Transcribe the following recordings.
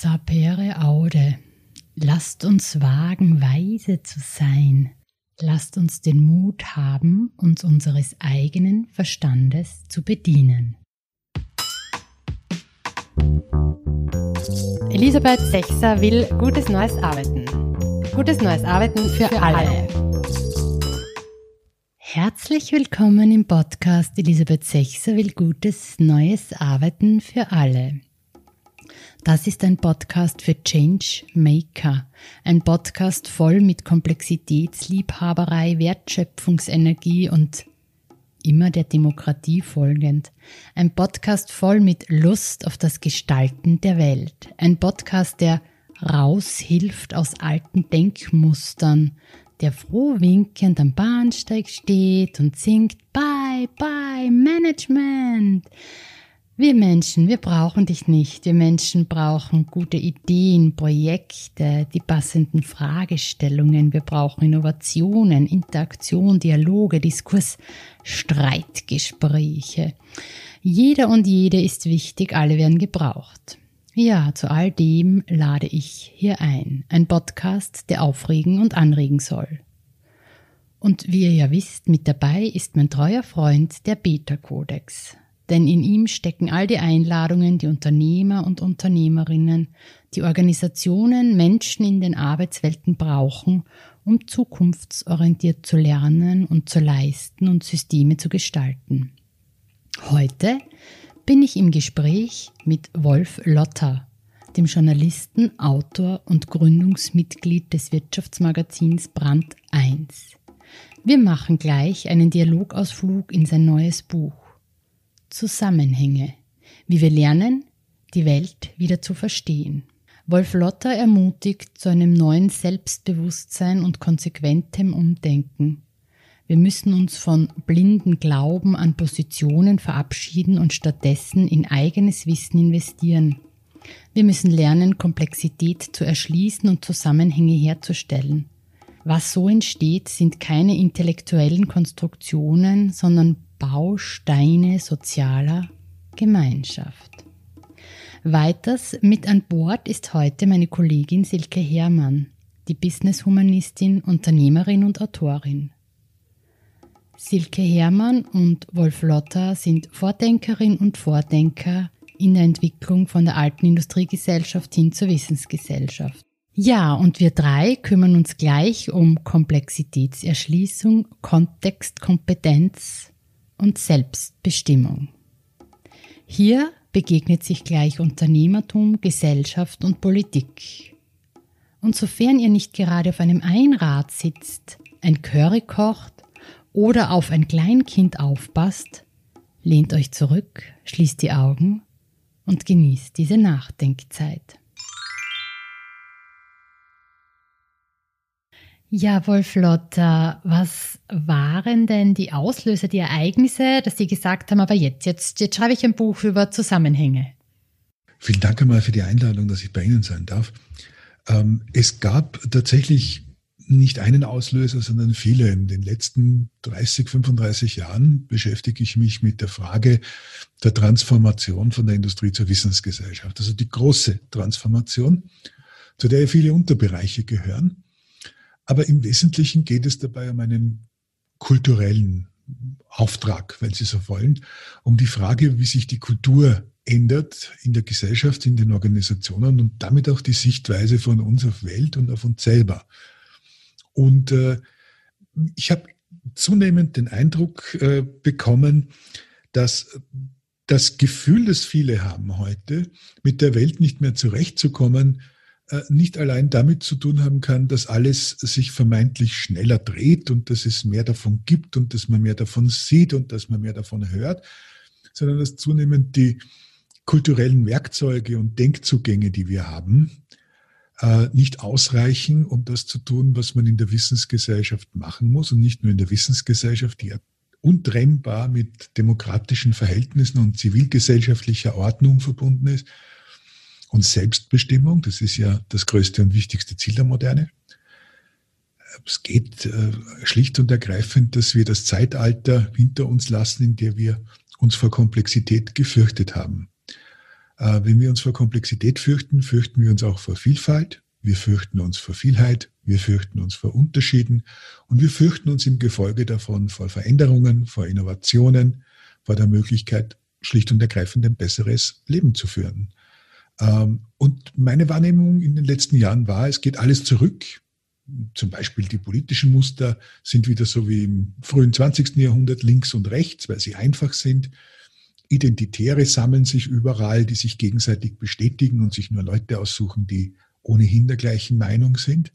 Sapere Aude. Lasst uns wagen, weise zu sein. Lasst uns den Mut haben, uns unseres eigenen Verstandes zu bedienen. Elisabeth Sechser will gutes neues Arbeiten. Gutes neues Arbeiten für, für alle. alle. Herzlich willkommen im Podcast Elisabeth Sechser will gutes neues Arbeiten für alle. Das ist ein Podcast für Change Maker. Ein Podcast voll mit Komplexitätsliebhaberei, Wertschöpfungsenergie und immer der Demokratie folgend. Ein Podcast voll mit Lust auf das Gestalten der Welt. Ein Podcast, der raushilft aus alten Denkmustern, der froh winkend am Bahnsteig steht und singt Bye, bye, Management. Wir Menschen, wir brauchen dich nicht. Wir Menschen brauchen gute Ideen, Projekte, die passenden Fragestellungen. Wir brauchen Innovationen, Interaktion, Dialoge, Diskurs, Streitgespräche. Jeder und jede ist wichtig, alle werden gebraucht. Ja, zu all dem lade ich hier ein. Ein Podcast, der aufregen und anregen soll. Und wie ihr ja wisst, mit dabei ist mein treuer Freund, der Beta-Kodex denn in ihm stecken all die Einladungen, die Unternehmer und Unternehmerinnen, die Organisationen, Menschen in den Arbeitswelten brauchen, um zukunftsorientiert zu lernen und zu leisten und Systeme zu gestalten. Heute bin ich im Gespräch mit Wolf Lotter, dem Journalisten, Autor und Gründungsmitglied des Wirtschaftsmagazins Brand 1. Wir machen gleich einen Dialogausflug in sein neues Buch. Zusammenhänge, wie wir lernen, die Welt wieder zu verstehen. Wolf Lotter ermutigt zu einem neuen Selbstbewusstsein und konsequentem Umdenken. Wir müssen uns von blinden Glauben an Positionen verabschieden und stattdessen in eigenes Wissen investieren. Wir müssen lernen, Komplexität zu erschließen und Zusammenhänge herzustellen. Was so entsteht, sind keine intellektuellen Konstruktionen, sondern Bausteine sozialer Gemeinschaft. Weiters mit an Bord ist heute meine Kollegin Silke Herrmann, die Business-Humanistin, Unternehmerin und Autorin. Silke Herrmann und Wolf Lotter sind Vordenkerin und Vordenker in der Entwicklung von der alten Industriegesellschaft hin zur Wissensgesellschaft. Ja, und wir drei kümmern uns gleich um Komplexitätserschließung, Kontextkompetenz, und Selbstbestimmung. Hier begegnet sich gleich Unternehmertum, Gesellschaft und Politik. Und sofern ihr nicht gerade auf einem Einrad sitzt, ein Curry kocht oder auf ein Kleinkind aufpasst, lehnt euch zurück, schließt die Augen und genießt diese Nachdenkzeit. Ja, Wolf Lotter, was waren denn die Auslöser, die Ereignisse, dass Sie gesagt haben, aber jetzt, jetzt, jetzt schreibe ich ein Buch über Zusammenhänge? Vielen Dank einmal für die Einladung, dass ich bei Ihnen sein darf. Ähm, es gab tatsächlich nicht einen Auslöser, sondern viele. In den letzten 30, 35 Jahren beschäftige ich mich mit der Frage der Transformation von der Industrie zur Wissensgesellschaft. Also die große Transformation, zu der viele Unterbereiche gehören. Aber im Wesentlichen geht es dabei um einen kulturellen Auftrag, wenn Sie so wollen, um die Frage, wie sich die Kultur ändert in der Gesellschaft, in den Organisationen und damit auch die Sichtweise von uns auf Welt und auf uns selber. Und äh, ich habe zunehmend den Eindruck äh, bekommen, dass das Gefühl, das viele haben heute, mit der Welt nicht mehr zurechtzukommen, nicht allein damit zu tun haben kann, dass alles sich vermeintlich schneller dreht und dass es mehr davon gibt und dass man mehr davon sieht und dass man mehr davon hört, sondern dass zunehmend die kulturellen Werkzeuge und Denkzugänge, die wir haben, äh, nicht ausreichen, um das zu tun, was man in der Wissensgesellschaft machen muss und nicht nur in der Wissensgesellschaft, die untrennbar mit demokratischen Verhältnissen und zivilgesellschaftlicher Ordnung verbunden ist, und Selbstbestimmung. Das ist ja das größte und wichtigste Ziel der Moderne. Es geht äh, schlicht und ergreifend, dass wir das Zeitalter hinter uns lassen, in der wir uns vor Komplexität gefürchtet haben. Äh, wenn wir uns vor Komplexität fürchten, fürchten wir uns auch vor Vielfalt, wir fürchten uns vor Vielheit, wir fürchten uns vor Unterschieden und wir fürchten uns im Gefolge davon vor Veränderungen, vor Innovationen, vor der Möglichkeit, schlicht und ergreifend ein besseres Leben zu führen. Ähm, und meine Wahrnehmung in den letzten Jahren war, es geht alles zurück. Zum Beispiel die politischen Muster sind wieder so wie im frühen 20. Jahrhundert links und rechts, weil sie einfach sind. Identitäre sammeln sich überall, die sich gegenseitig bestätigen und sich nur Leute aussuchen, die ohnehin der gleichen Meinung sind.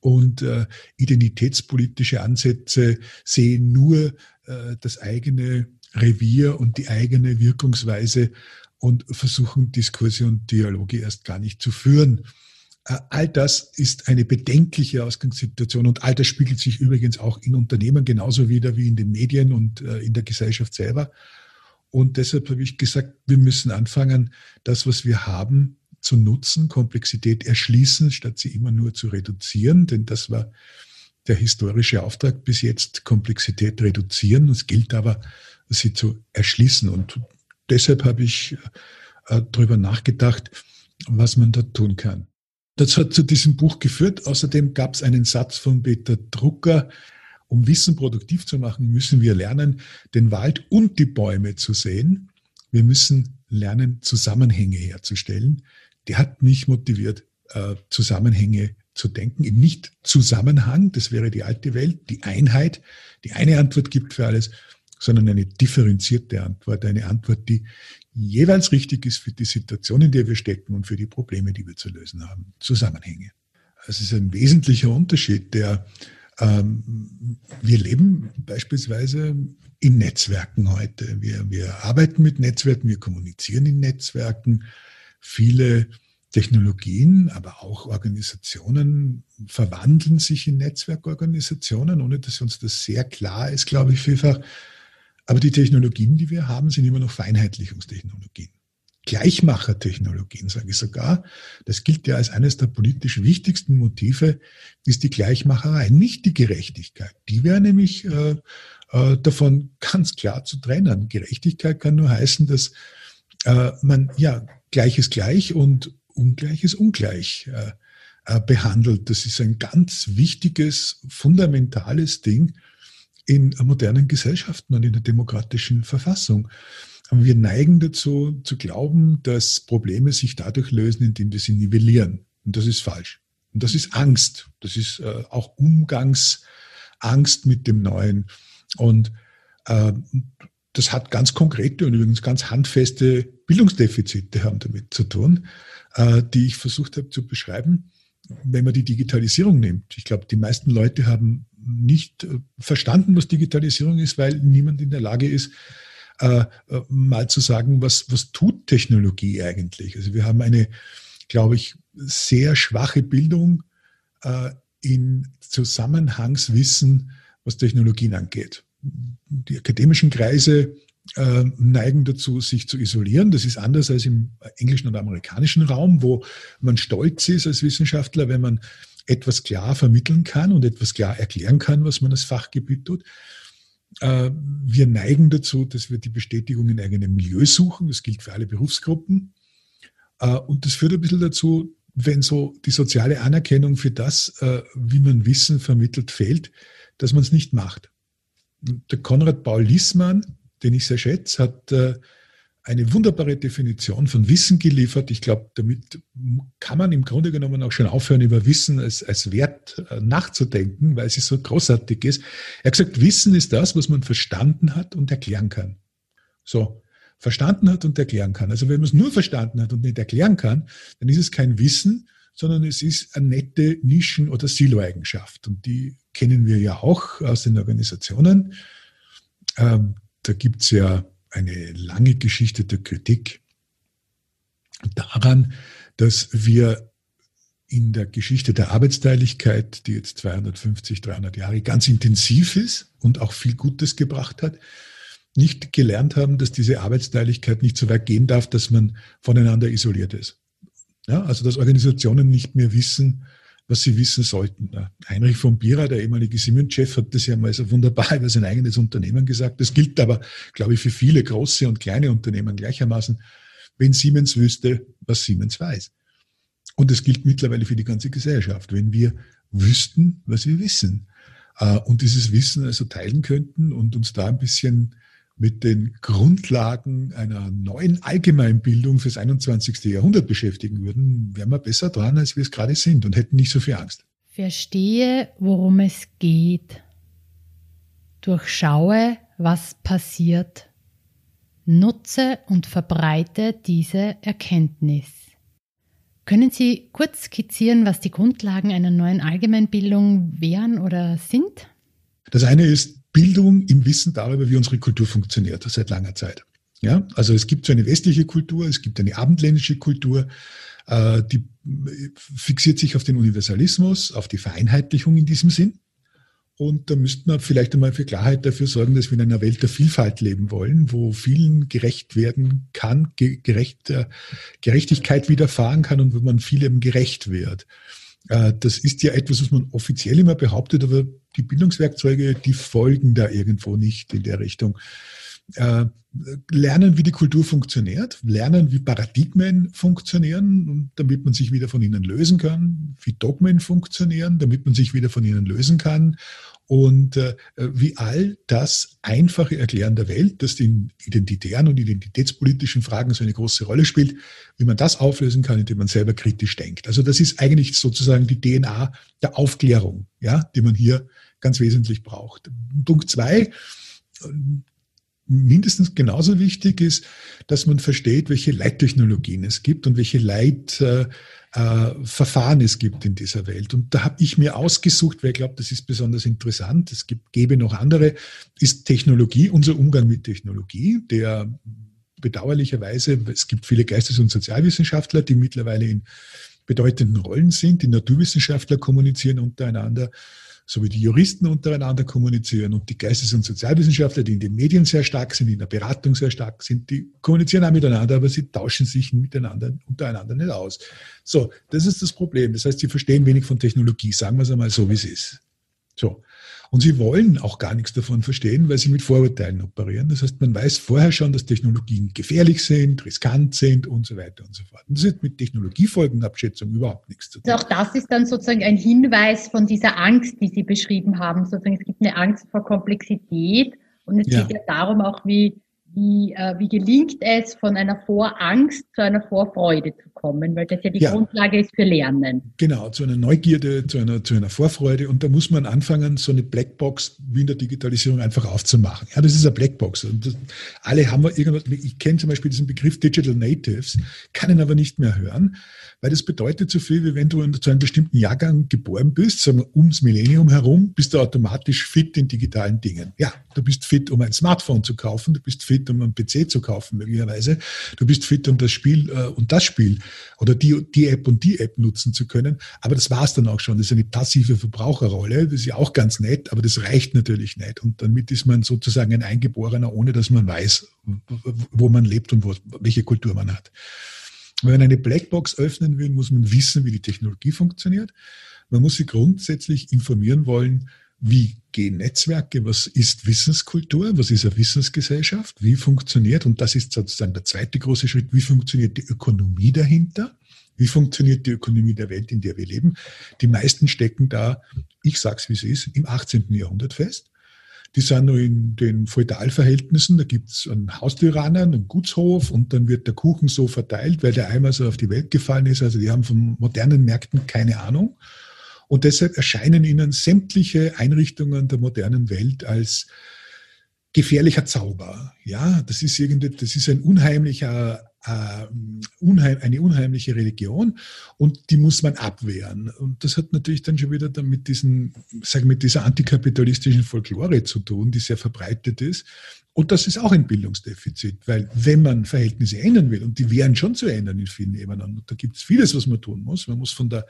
Und äh, identitätspolitische Ansätze sehen nur äh, das eigene Revier und die eigene Wirkungsweise und versuchen Diskurse und Dialoge erst gar nicht zu führen. Äh, all das ist eine bedenkliche Ausgangssituation und all das spiegelt sich übrigens auch in Unternehmen genauso wieder wie in den Medien und äh, in der Gesellschaft selber. Und deshalb habe ich gesagt, wir müssen anfangen, das, was wir haben, zu nutzen, Komplexität erschließen, statt sie immer nur zu reduzieren. Denn das war der historische Auftrag bis jetzt, Komplexität reduzieren. Es gilt aber, sie zu erschließen. Und deshalb habe ich äh, darüber nachgedacht, was man da tun kann. Das hat zu diesem Buch geführt. Außerdem gab es einen Satz von Peter Drucker, um Wissen produktiv zu machen, müssen wir lernen, den Wald und die Bäume zu sehen. Wir müssen lernen, Zusammenhänge herzustellen. Der hat mich motiviert, äh, Zusammenhänge zu denken, eben nicht Zusammenhang, das wäre die alte Welt, die Einheit, die eine Antwort gibt für alles, sondern eine differenzierte Antwort, eine Antwort, die jeweils richtig ist für die Situation, in der wir stecken und für die Probleme, die wir zu lösen haben. Zusammenhänge. Es ist ein wesentlicher Unterschied, der ähm, wir leben beispielsweise in Netzwerken heute. Wir, wir arbeiten mit Netzwerken, wir kommunizieren in Netzwerken. Viele Technologien, aber auch Organisationen verwandeln sich in Netzwerkorganisationen, ohne dass uns das sehr klar ist, glaube ich, vielfach. Aber die Technologien, die wir haben, sind immer noch Vereinheitlichungstechnologien. Gleichmachertechnologien, sage ich sogar. Das gilt ja als eines der politisch wichtigsten Motive, ist die Gleichmacherei, nicht die Gerechtigkeit. Die wäre nämlich äh, äh, davon ganz klar zu trennen. Gerechtigkeit kann nur heißen, dass äh, man ja Gleiches gleich und Ungleiches ungleich äh, äh, behandelt. Das ist ein ganz wichtiges, fundamentales Ding in modernen Gesellschaften und in der demokratischen Verfassung. Aber wir neigen dazu, zu glauben, dass Probleme sich dadurch lösen, indem wir sie nivellieren. Und das ist falsch. Und das ist Angst. Das ist äh, auch Umgangsangst mit dem Neuen. Und äh, das hat ganz konkrete und übrigens ganz handfeste Bildungsdefizite haben damit zu tun, äh, die ich versucht habe zu beschreiben wenn man die Digitalisierung nimmt. Ich glaube, die meisten Leute haben nicht äh, verstanden, was Digitalisierung ist, weil niemand in der Lage ist, äh, äh, mal zu sagen, was, was tut Technologie eigentlich. Also wir haben eine, glaube ich, sehr schwache Bildung in Zusammenhangswissen, was Technologien angeht. Die akademischen Kreise neigen dazu, sich zu isolieren. Das ist anders als im englischen und amerikanischen Raum, wo man stolz ist als Wissenschaftler, wenn man etwas klar vermitteln kann und etwas klar erklären kann, was man als Fachgebiet tut. Äh, wir neigen dazu, dass wir die Bestätigung in eigenem Milieu suchen. Das gilt für alle Berufsgruppen. Äh, und das führt ein bisschen dazu, wenn so die soziale Anerkennung für das, wie man Wissen vermittelt, fehlt, dass man es nicht macht. Der Konrad Paul Liessmann, den ich sehr schätze, hat äh, eine wunderbare Definition von Wissen geliefert. Ich glaube, damit kann man im Grunde genommen auch schon aufhören, über Wissen als, als Wert äh, nachzudenken, weil es so großartig ist. Er hat gesagt, Wissen ist das, was man verstanden hat und erklären kann. So, verstanden hat und erklären kann. Also wenn man es nur verstanden hat und nicht erklären kann, dann ist es kein Wissen, sondern es ist eine nette Nischen- oder Silo-Eigenschaft. Und die kennen wir ja auch aus den Organisationen. Ähm, da gibt es ja eine lange Geschichte der Kritik daran, dass wir in der Geschichte der Arbeitsteiligkeit, die jetzt 250, 300 Jahre ganz intensiv ist und auch viel Gutes gebracht hat, nicht gelernt haben, dass diese Arbeitsteiligkeit nicht so weit gehen darf, dass man voneinander isoliert ist. Ja, also dass Organisationen nicht mehr wissen, was sie wissen sollten. Heinrich von Bierer, der ehemalige Siemens-Chef, hat das ja mal so wunderbar über sein eigenes Unternehmen gesagt. Das gilt aber, glaube ich, für viele große und kleine Unternehmen gleichermaßen. wenn Siemens wüsste, was Siemens weiß. Und das gilt mittlerweile für die ganze Gesellschaft. Wenn wir wüssten, was wir wissen äh, und dieses Wissen also teilen könnten und uns da ein bisschen mit den Grundlagen einer neuen Allgemeinbildung fürs 21. Jahrhundert beschäftigen würden, wären wir besser dran, als wir es gerade sind und hätten nicht so viel Angst. Verstehe, worum es geht. Durchschaue, was passiert. Nutze und verbreite diese Erkenntnis. Können Sie kurz skizzieren, was die Grundlagen einer neuen Allgemeinbildung wären oder sind? Das eine ist Bildung im Wissen darüber, wie unsere Kultur funktioniert, seit langer Zeit. Ja, also es gibt so eine westliche Kultur, es gibt eine abendländische Kultur, äh, die fixiert sich auf den Universalismus, auf die Vereinheitlichung in diesem Sinn. Und da müsste man vielleicht einmal für Klarheit dafür sorgen, dass wir in einer Welt der Vielfalt leben wollen, wo vielen gerecht werden kann, gerecht, äh, Gerechtigkeit widerfahren kann und wo man vielem gerecht wird. Äh, das ist ja etwas, was man offiziell immer behauptet, aber die Bildungswerkzeuge, die folgen da irgendwo nicht in der Richtung. Äh, lernen, wie die Kultur funktioniert, lernen, wie Paradigmen funktionieren, damit man sich wieder von ihnen lösen kann, wie Dogmen funktionieren, damit man sich wieder von ihnen lösen kann und äh, wie all das einfache Erklären der Welt, das in identitären und identitätspolitischen Fragen so eine große Rolle spielt, wie man das auflösen kann, indem man selber kritisch denkt. Also das ist eigentlich sozusagen die DNA der Aufklärung, ja, die man hier ganz wesentlich braucht. Punkt zwei, mindestens genauso wichtig ist, dass man versteht, welche Leittechnologien es gibt und welche Leitverfahren äh, es gibt in dieser Welt. Und da habe ich mir ausgesucht, weil ich glaube, das ist besonders interessant, es gibt, gäbe noch andere, ist Technologie, unser Umgang mit Technologie, der bedauerlicherweise, es gibt viele Geistes- und Sozialwissenschaftler, die mittlerweile in bedeutenden Rollen sind, die Naturwissenschaftler kommunizieren untereinander so wie die Juristen untereinander kommunizieren und die Geistes- und Sozialwissenschaftler, die in den Medien sehr stark sind, in der Beratung sehr stark sind, die kommunizieren auch miteinander, aber sie tauschen sich miteinander, untereinander nicht aus. So, das ist das Problem. Das heißt, sie verstehen wenig von Technologie, sagen wir es einmal so, wie es ist. So. Und sie wollen auch gar nichts davon verstehen, weil sie mit Vorurteilen operieren. Das heißt, man weiß vorher schon, dass Technologien gefährlich sind, riskant sind und so weiter und so fort. Und das hat mit Technologiefolgenabschätzung überhaupt nichts zu tun. Also auch das ist dann sozusagen ein Hinweis von dieser Angst, die Sie beschrieben haben. Sozusagen, es gibt eine Angst vor Komplexität und es ja. geht ja darum auch, wie wie, äh, wie gelingt es, von einer Vorangst zu einer Vorfreude zu kommen, weil das ja die ja. Grundlage ist für Lernen. Genau, zu einer Neugierde, zu einer, zu einer Vorfreude. Und da muss man anfangen, so eine Blackbox wie in der Digitalisierung einfach aufzumachen. Ja, das ist eine Blackbox. Und das, alle haben wir irgendwas, ich kenne zum Beispiel diesen Begriff Digital Natives, kann ihn aber nicht mehr hören, weil das bedeutet so viel, wie wenn du zu einem bestimmten Jahrgang geboren bist, sagen wir ums Millennium herum, bist du automatisch fit in digitalen Dingen. Ja, du bist fit, um ein Smartphone zu kaufen, du bist fit, um einen PC zu kaufen möglicherweise, du bist fit, um das Spiel äh, und das Spiel oder die, die App und die App nutzen zu können. Aber das war's dann auch schon. Das ist eine passive Verbraucherrolle, das ist ja auch ganz nett, aber das reicht natürlich nicht. Und damit ist man sozusagen ein Eingeborener, ohne dass man weiß, wo man lebt und wo, welche Kultur man hat. Wenn man eine Blackbox öffnen will, muss man wissen, wie die Technologie funktioniert. Man muss sich grundsätzlich informieren wollen, wie gehen Netzwerke, was ist Wissenskultur, was ist eine Wissensgesellschaft, wie funktioniert, und das ist sozusagen der zweite große Schritt, wie funktioniert die Ökonomie dahinter, wie funktioniert die Ökonomie der Welt, in der wir leben. Die meisten stecken da, ich sag's wie es ist, im 18. Jahrhundert fest. Die sind nur in den Feudalverhältnissen. Da gibt's einen Haustyrannen, einen Gutshof und dann wird der Kuchen so verteilt, weil der Eimer so auf die Welt gefallen ist. Also die haben von modernen Märkten keine Ahnung. Und deshalb erscheinen ihnen sämtliche Einrichtungen der modernen Welt als gefährlicher Zauber. Ja, das ist irgendwie, das ist ein unheimlicher äh, unheim, eine unheimliche Religion und die muss man abwehren. Und das hat natürlich dann schon wieder dann mit, diesen, sagen, mit dieser antikapitalistischen Folklore zu tun, die sehr verbreitet ist. Und das ist auch ein Bildungsdefizit, weil wenn man Verhältnisse ändern will, und die wären schon zu ändern in vielen Ebenen, und da gibt es vieles, was man tun muss. Man muss von der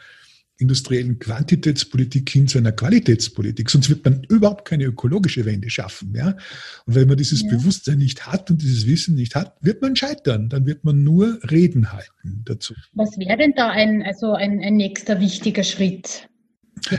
industriellen Quantitätspolitik hin zu einer Qualitätspolitik. Sonst wird man überhaupt keine ökologische Wende schaffen. Ja? Und wenn man dieses ja. Bewusstsein nicht hat und dieses Wissen nicht hat, wird man scheitern. Dann wird man nur Reden halten dazu. Was wäre denn da ein, also ein, ein nächster wichtiger Schritt?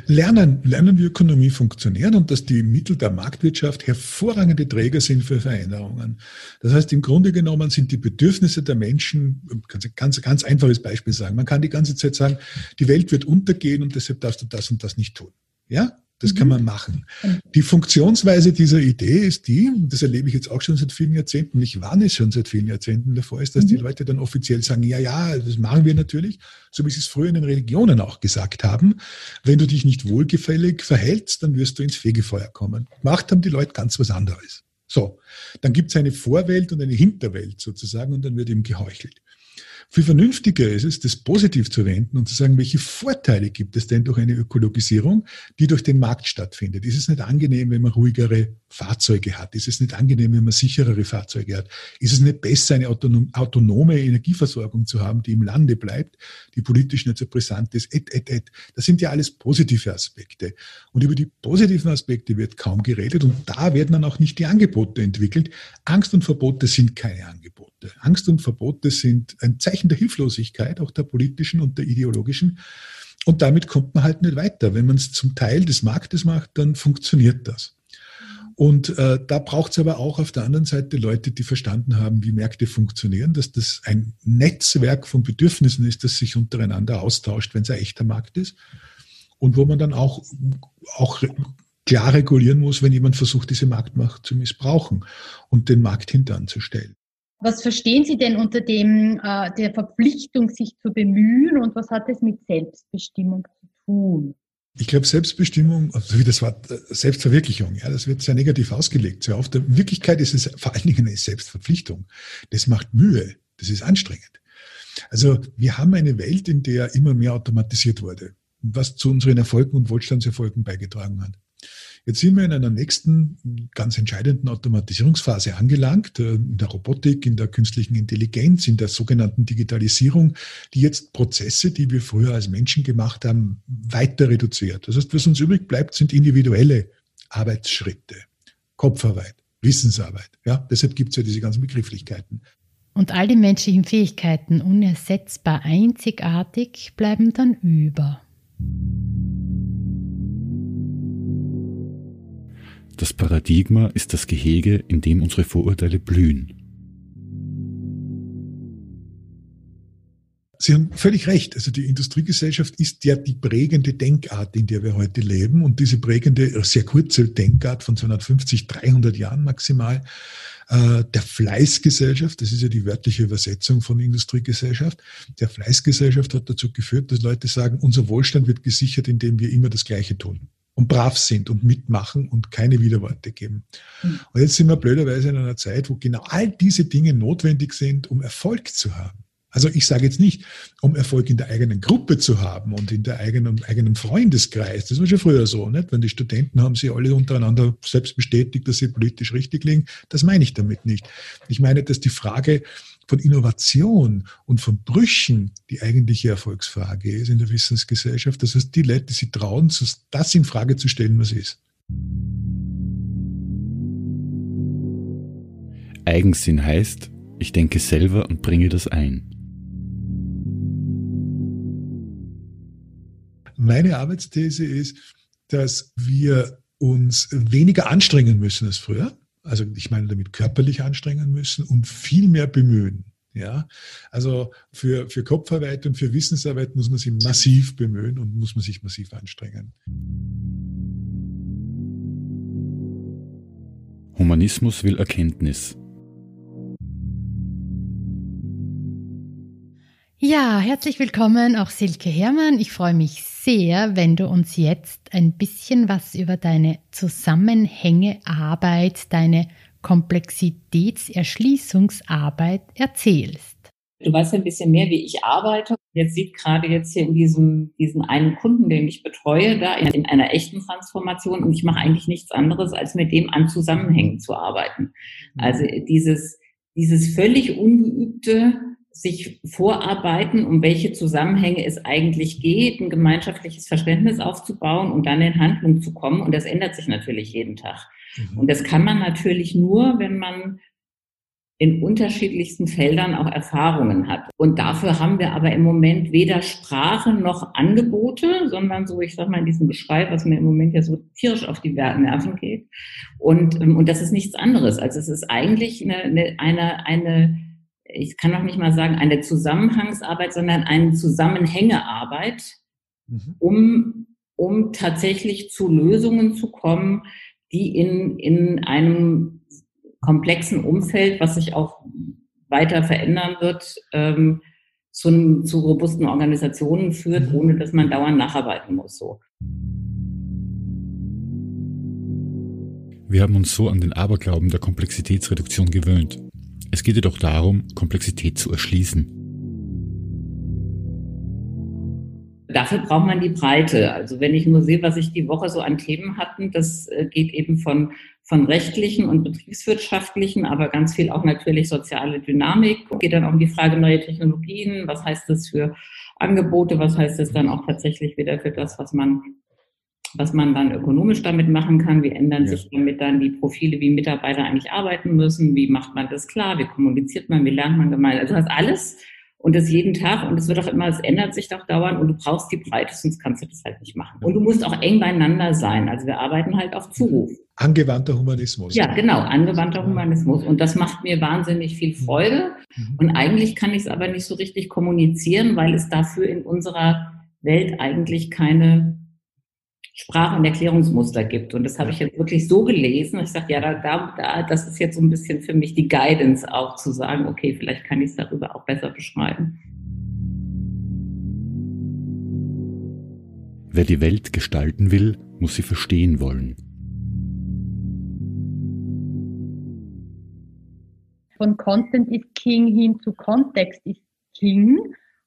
Lernen, lernen, wie Ökonomie funktioniert und dass die Mittel der Marktwirtschaft hervorragende Träger sind für Veränderungen. Das heißt, im Grunde genommen sind die Bedürfnisse der Menschen, ganz, ganz, ganz einfaches Beispiel sagen, man kann die ganze Zeit sagen, die Welt wird untergehen und deshalb darfst du das und das nicht tun. Ja? Das kann mhm. man machen. Die Funktionsweise dieser Idee ist die, das erlebe ich jetzt auch schon seit vielen Jahrzehnten, ich warne es schon seit vielen Jahrzehnten davor, ist, dass die mhm. Leute dann offiziell sagen, ja, ja, das machen wir natürlich, so wie sie es früher in den Religionen auch gesagt haben. Wenn du dich nicht wohlgefällig verhältst, dann wirst du ins Fegefeuer kommen. Gemacht haben die Leute ganz was anderes. So, dann gibt es eine Vorwelt und eine Hinterwelt sozusagen und dann wird ihm geheuchelt. Viel vernünftiger ist es, das positiv zu wenden und zu sagen, welche Vorteile gibt es denn durch eine Ökologisierung, die durch den Markt stattfindet? Ist es nicht angenehm, wenn man ruhigere Fahrzeuge hat? Ist es nicht angenehm, wenn man sicherere Fahrzeuge hat? Ist es nicht besser, eine autonome Energieversorgung zu haben, die im Lande bleibt, die politisch nicht so brisant ist, et, et, et. Das sind ja alles positive Aspekte. Und über die positiven Aspekte wird kaum geredet und da werden dann auch nicht die Angebote entwickelt. Angst und Verbote sind keine Angebote. Angst und Verbote sind ein Zeichen der Hilflosigkeit, auch der politischen und der ideologischen. Und damit kommt man halt nicht weiter. Wenn man es zum Teil des Marktes macht, dann funktioniert das. Und äh, da braucht es aber auch auf der anderen Seite Leute, die verstanden haben, wie Märkte funktionieren, dass das ein Netzwerk von Bedürfnissen ist, das sich untereinander austauscht, wenn es ein echter Markt ist. Und wo man dann auch, auch klar regulieren muss, wenn jemand versucht, diese Marktmacht zu missbrauchen und den Markt hinteranzustellen. Was verstehen Sie denn unter dem, äh, der Verpflichtung, sich zu bemühen und was hat es mit Selbstbestimmung zu tun? Ich glaube, Selbstbestimmung, also wie das Wort äh, Selbstverwirklichung, ja, das wird sehr negativ ausgelegt. Sehr oft. In Wirklichkeit ist es vor allen Dingen eine Selbstverpflichtung. Das macht Mühe. Das ist anstrengend. Also wir haben eine Welt, in der immer mehr automatisiert wurde, was zu unseren Erfolgen und Wohlstandserfolgen beigetragen hat. Jetzt sind wir in einer nächsten ganz entscheidenden Automatisierungsphase angelangt, äh, in der Robotik, in der künstlichen Intelligenz, in der sogenannten Digitalisierung, die jetzt Prozesse, die wir früher als Menschen gemacht haben, weiter reduziert. Das heißt, was uns übrig bleibt, sind individuelle Arbeitsschritte, Kopfarbeit, Wissensarbeit. Ja, deshalb gibt es ja diese ganzen Begrifflichkeiten. Und all die menschlichen Fähigkeiten unersetzbar einzigartig bleiben dann über. Das Paradigma ist das Gehege, in dem unsere Vorurteile blühen. Sie haben völlig recht. Also die Industriegesellschaft ist ja die prägende Denkart, in der wir heute leben. Und diese prägende, sehr kurze Denkart von 250, 300 Jahren maximal, äh, der Fleißgesellschaft, das ist ja die wörtliche Übersetzung von Industriegesellschaft, der Fleißgesellschaft hat dazu geführt, dass Leute sagen, unser Wohlstand wird gesichert, indem wir immer das Gleiche tun und brav sind und mitmachen und keine Widerworte geben. Mhm. Und jetzt sind wir blöderweise in einer Zeit, wo genau all diese Dinge notwendig sind, um Erfolg zu haben. Also ich sage jetzt nicht, um Erfolg in der eigenen Gruppe zu haben und in der eigenen, eigenen Freundeskreis. Das war schon früher so, nicht? Wenn die Studenten haben sie alle untereinander selbst bestätigt, dass sie politisch richtig liegen. Das meine ich damit nicht. Ich meine, dass die Frage von Innovation und von Brüchen die eigentliche Erfolgsfrage ist in der Wissensgesellschaft. Das heißt, die Leute, die sich trauen, das in Frage zu stellen, was ist. Eigensinn heißt, ich denke selber und bringe das ein. Meine Arbeitsthese ist, dass wir uns weniger anstrengen müssen als früher also ich meine damit körperlich anstrengen müssen und viel mehr bemühen. Ja, also für, für Kopfarbeit und für Wissensarbeit muss man sich massiv bemühen und muss man sich massiv anstrengen. Humanismus will Erkenntnis. Ja, herzlich willkommen auch Silke Herrmann. Ich freue mich sehr, wenn du uns jetzt ein bisschen was über deine Zusammenhänge Arbeit, deine Komplexitätserschließungsarbeit erzählst. Du weißt ein bisschen mehr, wie ich arbeite. Jetzt sieht gerade jetzt hier in diesem, diesen einen Kunden, den ich betreue, da in, in einer echten Transformation und ich mache eigentlich nichts anderes, als mit dem an Zusammenhängen zu arbeiten. Also dieses, dieses völlig ungeübte, sich vorarbeiten, um welche Zusammenhänge es eigentlich geht, ein gemeinschaftliches Verständnis aufzubauen und dann in Handlung zu kommen. Und das ändert sich natürlich jeden Tag. Mhm. Und das kann man natürlich nur, wenn man in unterschiedlichsten Feldern auch Erfahrungen hat. Und dafür haben wir aber im Moment weder Sprache noch Angebote, sondern so, ich sag mal, in diesem Beschreib, was mir im Moment ja so tierisch auf die Nerven geht. Und, ähm, und das ist nichts anderes. Also es ist eigentlich eine, eine, eine, eine ich kann noch nicht mal sagen, eine Zusammenhangsarbeit, sondern eine Zusammenhängearbeit, mhm. um, um tatsächlich zu Lösungen zu kommen, die in, in einem komplexen Umfeld, was sich auch weiter verändern wird, ähm, zu, zu robusten Organisationen führt, mhm. ohne dass man dauernd nacharbeiten muss. So. Wir haben uns so an den Aberglauben der Komplexitätsreduktion gewöhnt. Es geht jedoch darum, Komplexität zu erschließen. Dafür braucht man die Breite. Also wenn ich nur sehe, was ich die Woche so an Themen hatten, das äh, geht eben von, von rechtlichen und betriebswirtschaftlichen, aber ganz viel auch natürlich soziale Dynamik. Geht dann auch um die Frage neue Technologien. Was heißt das für Angebote? Was heißt das dann auch tatsächlich wieder für das, was man was man dann ökonomisch damit machen kann. Wie ändern ja. sich damit dann die Profile, wie Mitarbeiter eigentlich arbeiten müssen? Wie macht man das klar? Wie kommuniziert man? Wie lernt man gemeinsam? Also das alles und das jeden Tag und es wird auch immer, es ändert sich doch dauernd und du brauchst die Breite, sonst kannst du das halt nicht machen. Und du musst auch eng beieinander sein. Also wir arbeiten halt auf Zuruf. Angewandter Humanismus. Ja, genau, angewandter Humanismus. Und das macht mir wahnsinnig viel Freude. Mhm. Und eigentlich kann ich es aber nicht so richtig kommunizieren, weil es dafür in unserer Welt eigentlich keine Sprach- und Erklärungsmuster gibt. Und das habe ich jetzt wirklich so gelesen. Ich sage, ja, da, da, da, das ist jetzt so ein bisschen für mich die Guidance auch zu sagen, okay, vielleicht kann ich es darüber auch besser beschreiben. Wer die Welt gestalten will, muss sie verstehen wollen. Von Content ist King hin zu Kontext ist King.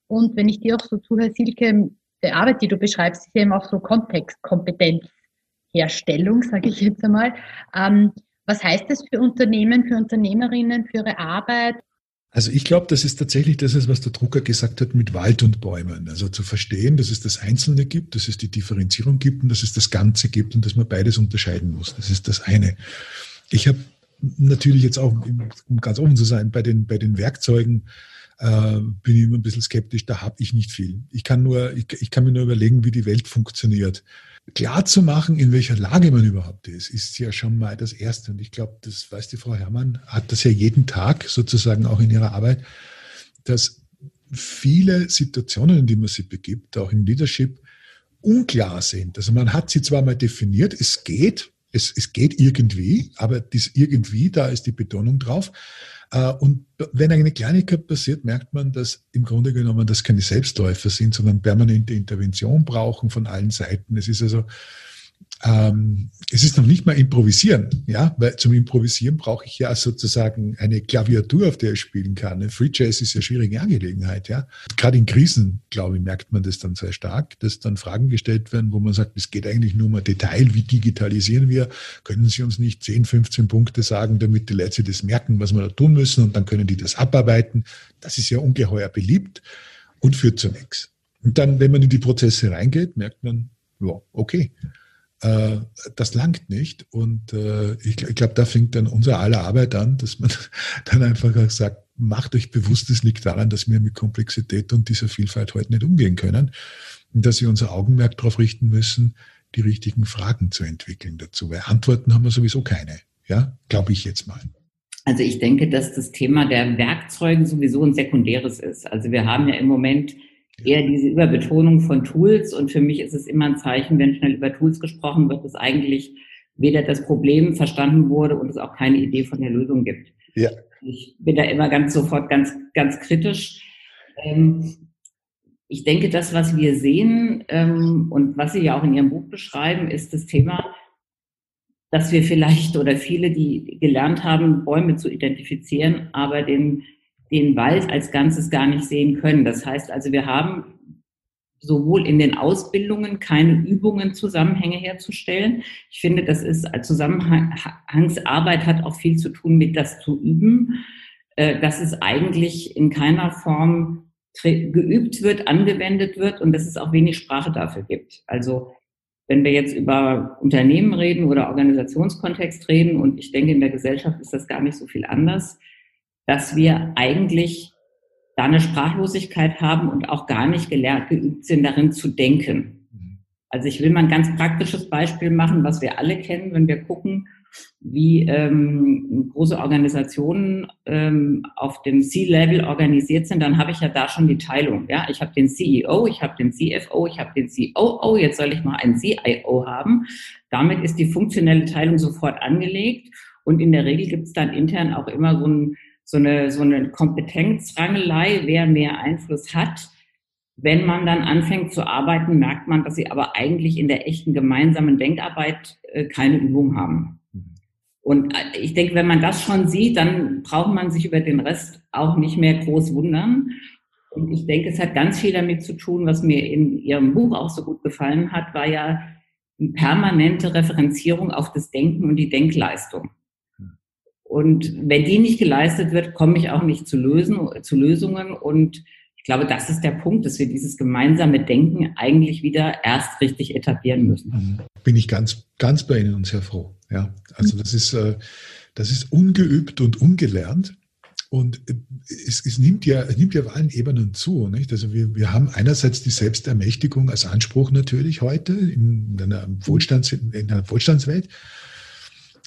Und wenn ich dir auch so zuhöre, Silke, die Arbeit, die du beschreibst, ist eben auch so Kontextkompetenzherstellung, sage ich jetzt einmal. Ähm, was heißt das für Unternehmen, für Unternehmerinnen, für ihre Arbeit? Also ich glaube, das ist tatsächlich das, was der Drucker gesagt hat mit Wald und Bäumen. Also zu verstehen, dass es das Einzelne gibt, dass es die Differenzierung gibt und dass es das Ganze gibt und dass man beides unterscheiden muss. Das ist das eine. Ich habe natürlich jetzt auch, um ganz offen zu sein, bei den, bei den Werkzeugen äh, bin ich immer ein bisschen skeptisch, da habe ich nicht viel. Ich kann, nur, ich, ich kann mir nur überlegen, wie die Welt funktioniert. Klar zu machen, in welcher Lage man überhaupt ist, ist ja schon mal das Erste. Und ich glaube, das weiß die Frau Herrmann, hat das ja jeden Tag sozusagen auch in ihrer Arbeit, dass viele Situationen, in die man sich begibt, auch im Leadership, unklar sind. Also man hat sie zwar mal definiert, es geht, es, es geht irgendwie, aber das irgendwie, da ist die Betonung drauf. Äh, und wenn eine Kleinigkeit passiert, merkt man, dass im Grunde genommen das keine Selbstläufer sind, sondern permanente Intervention brauchen von allen Seiten. Es ist also ähm, es ist noch nicht mal improvisieren, ja, weil zum Improvisieren brauche ich ja sozusagen eine Klaviatur, auf der ich spielen kann. Free Jazz ist ja schwierige Angelegenheit, ja. Gerade in Krisen, glaube ich, merkt man das dann sehr stark, dass dann Fragen gestellt werden, wo man sagt, es geht eigentlich nur um Detail, wie digitalisieren wir? Können Sie uns nicht 10, 15 Punkte sagen, damit die Leute das merken, was wir da tun müssen und dann können die das abarbeiten? Das ist ja ungeheuer beliebt und führt zu nichts. Und dann, wenn man in die Prozesse reingeht, merkt man, ja, okay äh, das langt nicht. Und äh, ich, ich glaube, da fängt dann unsere aller Arbeit an, dass man dann einfach sagt, macht euch bewusst, es liegt daran, dass wir mit Komplexität und dieser Vielfalt heute nicht umgehen können. Und dass wir unser Augenmerk darauf richten müssen, die richtigen Fragen zu entwickeln dazu. Weil Antworten haben wir sowieso keine. Ja, glaube ich jetzt mal. Also ich denke, dass das Thema der Werkzeuge sowieso ein sekundäres ist. Also wir haben ja im Moment eher diese Überbetonung von Tools. Und für mich ist es immer ein Zeichen, wenn schnell über Tools gesprochen wird, dass eigentlich weder das Problem verstanden wurde und es auch keine Idee von der Lösung gibt. Ja. Ich bin da immer ganz sofort ganz, ganz kritisch. Ähm, ich denke, das, was wir sehen ähm, und was Sie ja auch in Ihrem Buch beschreiben, ist das Thema, dass wir vielleicht oder viele, die gelernt haben, Bäume zu identifizieren, aber den den Wald als Ganzes gar nicht sehen können. Das heißt also, wir haben sowohl in den Ausbildungen keine Übungen, Zusammenhänge herzustellen. Ich finde, das ist Zusammenhangsarbeit hat auch viel zu tun mit das zu üben, äh, dass es eigentlich in keiner Form geübt wird, angewendet wird und dass es auch wenig Sprache dafür gibt. Also wenn wir jetzt über Unternehmen reden oder Organisationskontext reden und ich denke, in der Gesellschaft ist das gar nicht so viel anders, dass wir eigentlich da eine Sprachlosigkeit haben und auch gar nicht gelernt, geübt sind, darin zu denken. Mhm. Also ich will mal ein ganz praktisches Beispiel machen, was wir alle kennen, wenn wir gucken, wie ähm, große Organisationen ähm, auf dem C-Level organisiert sind, dann habe ich ja da schon die Teilung. Ja, ich habe den CEO, ich habe den CFO, ich habe den COO. Jetzt soll ich mal einen CIO haben. Damit ist die funktionelle Teilung sofort angelegt und in der Regel gibt es dann intern auch immer so ein so eine, so eine Kompetenzrangelei, wer mehr Einfluss hat. Wenn man dann anfängt zu arbeiten, merkt man, dass sie aber eigentlich in der echten gemeinsamen Denkarbeit äh, keine Übung haben. Und äh, ich denke, wenn man das schon sieht, dann braucht man sich über den Rest auch nicht mehr groß wundern. Und ich denke, es hat ganz viel damit zu tun, was mir in Ihrem Buch auch so gut gefallen hat, war ja die permanente Referenzierung auf das Denken und die Denkleistung. Und wenn die nicht geleistet wird, komme ich auch nicht zu, lösen, zu Lösungen. Und ich glaube, das ist der Punkt, dass wir dieses gemeinsame Denken eigentlich wieder erst richtig etablieren müssen. Mhm. Bin ich ganz, ganz bei Ihnen und sehr froh. Ja, also das ist, äh, das ist ungeübt und ungelernt. Und äh, es, es, nimmt ja, es nimmt ja auf allen Ebenen zu. Nicht? Also wir, wir haben einerseits die Selbstermächtigung als Anspruch natürlich heute in einer, Wohlstands, in einer Wohlstandswelt.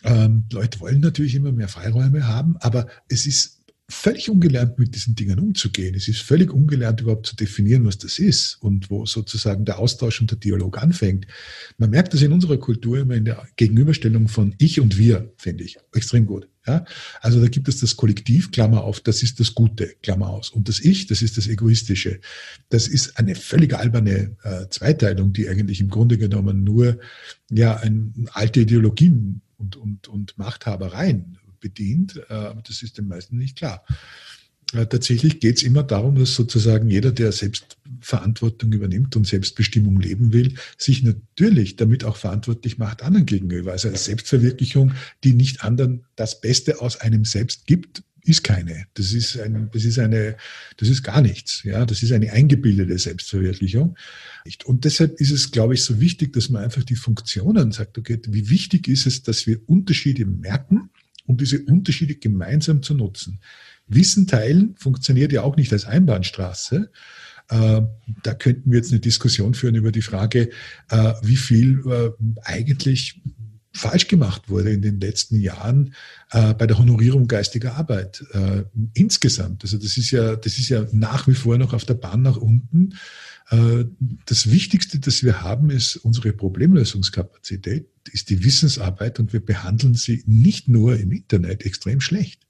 Ähm, Leute wollen natürlich immer mehr Freiräume haben, aber es ist völlig ungelernt, mit diesen Dingen umzugehen. Es ist völlig ungelernt, überhaupt zu definieren, was das ist und wo sozusagen der Austausch und der Dialog anfängt. Man merkt das in unserer Kultur immer in der Gegenüberstellung von ich und wir, finde ich, extrem gut. Ja? Also da gibt es das Kollektiv, Klammer auf, das ist das Gute, Klammer aus. Und das Ich, das ist das Egoistische. Das ist eine völlig alberne äh, Zweiteilung, die eigentlich im Grunde genommen nur ja, ein, alte Ideologien und, und, und Machthabereien bedient, äh, aber das ist den meisten nicht klar. Äh, tatsächlich geht es immer darum, dass sozusagen jeder, der selbst Verantwortung übernimmt und Selbstbestimmung leben will, sich natürlich damit auch verantwortlich macht anderen gegenüber. Also eine Selbstverwirklichung, die nicht anderen das Beste aus einem selbst gibt, ist keine. Das ist ein, das ist eine, das ist gar nichts. Ja, das ist eine eingebildete Selbstverwirklichung. Und deshalb ist es, glaube ich, so wichtig, dass man einfach die Funktionen sagt, okay, wie wichtig ist es, dass wir Unterschiede merken, um diese Unterschiede gemeinsam zu nutzen. Wissen teilen funktioniert ja auch nicht als Einbahnstraße. Äh, da könnten wir jetzt eine Diskussion führen über die Frage, äh, wie viel äh, eigentlich falsch gemacht wurde in den letzten Jahren äh, bei der Honorierung geistiger Arbeit äh, insgesamt. Also das ist ja, das ist ja nach wie vor noch auf der Bahn nach unten. Äh, das Wichtigste, das wir haben, ist unsere Problemlösungskapazität, ist die Wissensarbeit und wir behandeln sie nicht nur im Internet extrem schlecht.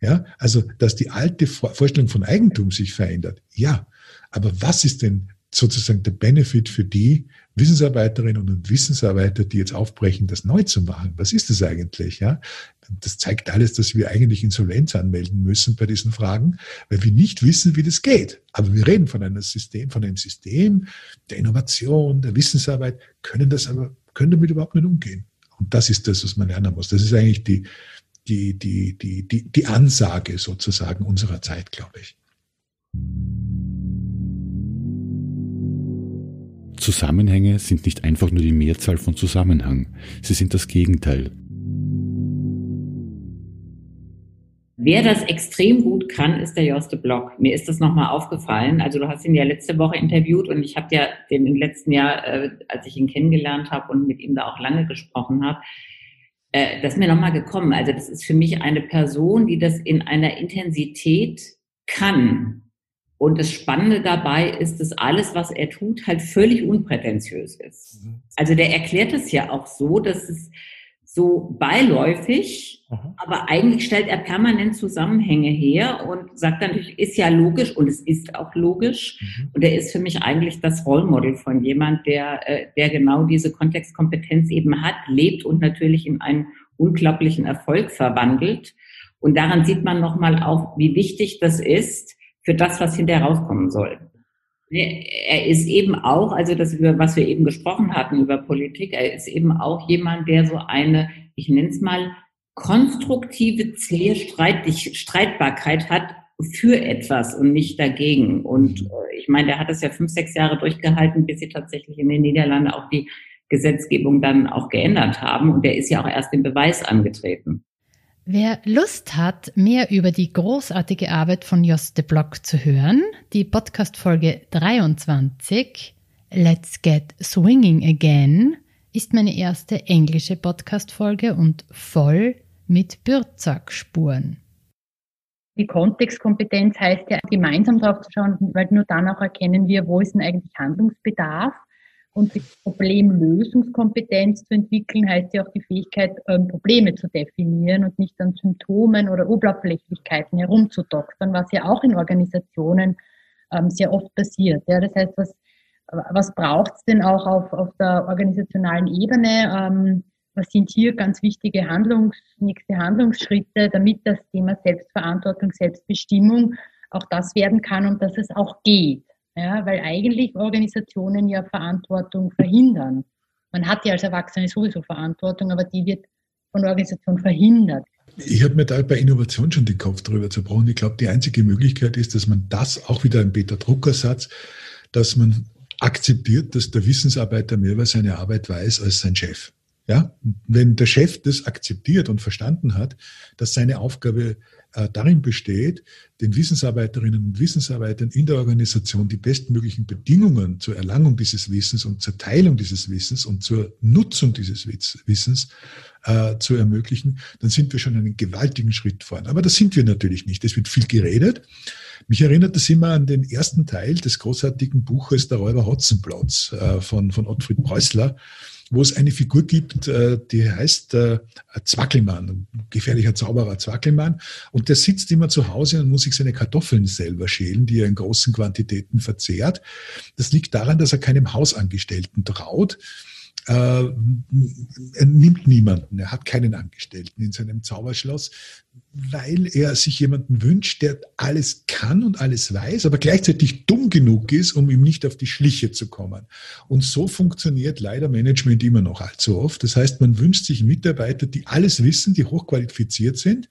Ja, also, dass die alte Vorstellung von Eigentum sich verändert. Ja. Aber was ist denn sozusagen der Benefit für die Wissensarbeiterinnen und Wissensarbeiter, die jetzt aufbrechen, das neu zu machen. Was ist das eigentlich? Ja, das zeigt alles, dass wir eigentlich Insolvenz anmelden müssen bei diesen Fragen, weil wir nicht wissen, wie das geht. Aber wir reden von einem System, von einem System der Innovation, der Wissensarbeit, können das aber, können damit überhaupt nicht umgehen. Und das ist das, was man lernen muss. Das ist eigentlich die, die, die, die, die, die Ansage sozusagen unserer Zeit, glaube ich. Zusammenhänge sind nicht einfach nur die Mehrzahl von Zusammenhang, sie sind das Gegenteil. Wer das extrem gut kann, ist der Joste Block. Mir ist das nochmal aufgefallen. Also du hast ihn ja letzte Woche interviewt und ich habe ja den im letzten Jahr, äh, als ich ihn kennengelernt habe und mit ihm da auch lange gesprochen habe, äh, das ist mir nochmal gekommen. Also das ist für mich eine Person, die das in einer Intensität kann, und das Spannende dabei ist, dass alles, was er tut, halt völlig unprätentiös ist. Mhm. Also der erklärt es ja auch so, dass es so beiläufig, mhm. aber eigentlich stellt er permanent Zusammenhänge her und sagt dann natürlich, ist ja logisch und es ist auch logisch. Mhm. Und er ist für mich eigentlich das Rollmodel von jemand, der, äh, der genau diese Kontextkompetenz eben hat, lebt und natürlich in einen unglaublichen Erfolg verwandelt. Und daran sieht man nochmal auch, wie wichtig das ist, für das, was hinterher rauskommen soll. Er ist eben auch, also das, über was wir eben gesprochen hatten über Politik, er ist eben auch jemand, der so eine, ich nenne es mal, konstruktive Streitbarkeit hat für etwas und nicht dagegen. Und mhm. äh, ich meine, der hat es ja fünf, sechs Jahre durchgehalten, bis sie tatsächlich in den Niederlanden auch die Gesetzgebung dann auch geändert haben. Und der ist ja auch erst den Beweis angetreten. Wer Lust hat, mehr über die großartige Arbeit von Joste Block zu hören, die Podcast-Folge 23 Let's Get Swinging Again ist meine erste englische Podcast-Folge und voll mit Bürzak-Spuren. Die Kontextkompetenz heißt ja, gemeinsam drauf zu schauen, weil nur dann auch erkennen wir, wo ist denn eigentlich Handlungsbedarf und die Problemlösungskompetenz zu entwickeln, heißt ja auch die Fähigkeit, ähm, Probleme zu definieren und nicht an Symptomen oder Oberflächlichkeiten herumzudoktern, was ja auch in Organisationen ähm, sehr oft passiert. Ja, das heißt, was, was braucht es denn auch auf, auf der organisationalen Ebene? Ähm, was sind hier ganz wichtige Handlungs, nächste Handlungsschritte, damit das Thema Selbstverantwortung, Selbstbestimmung auch das werden kann und dass es auch geht. Ja, weil eigentlich Organisationen ja Verantwortung verhindern. Man hat ja als Erwachsene sowieso Verantwortung, aber die wird von der Organisation verhindert. Ich habe mir da bei Innovation schon den Kopf drüber zerbrochen. Ich glaube, die einzige Möglichkeit ist, dass man das auch wieder ein Peter Drucker-Satz, dass man akzeptiert, dass der Wissensarbeiter mehr über seine Arbeit weiß als sein Chef. Ja, wenn der Chef das akzeptiert und verstanden hat, dass seine Aufgabe äh, darin besteht, den Wissensarbeiterinnen und Wissensarbeitern in der Organisation die bestmöglichen Bedingungen zur Erlangung dieses Wissens und zur Teilung dieses Wissens und zur Nutzung dieses Wissens äh, zu ermöglichen, dann sind wir schon einen gewaltigen Schritt vorn. Aber das sind wir natürlich nicht. Es wird viel geredet. Mich erinnert das immer an den ersten Teil des großartigen Buches Der Räuber Hotzenplotz äh, von, von Ottfried Preußler wo es eine Figur gibt, äh, die heißt äh, Zwackelmann, gefährlicher Zauberer Zwackelmann. Und der sitzt immer zu Hause und muss sich seine Kartoffeln selber schälen, die er in großen Quantitäten verzehrt. Das liegt daran, dass er keinem Hausangestellten traut äh, er nimmt niemanden, er hat keinen Angestellten in seinem Zauberschloss, weil er sich jemanden wünscht, der alles kann und alles weiß, aber gleichzeitig dumm genug ist, um ihm nicht auf die Schliche zu kommen. Und so funktioniert leider Management immer noch allzu oft. Das heißt, man wünscht sich Mitarbeiter, die alles wissen, die hochqualifiziert sind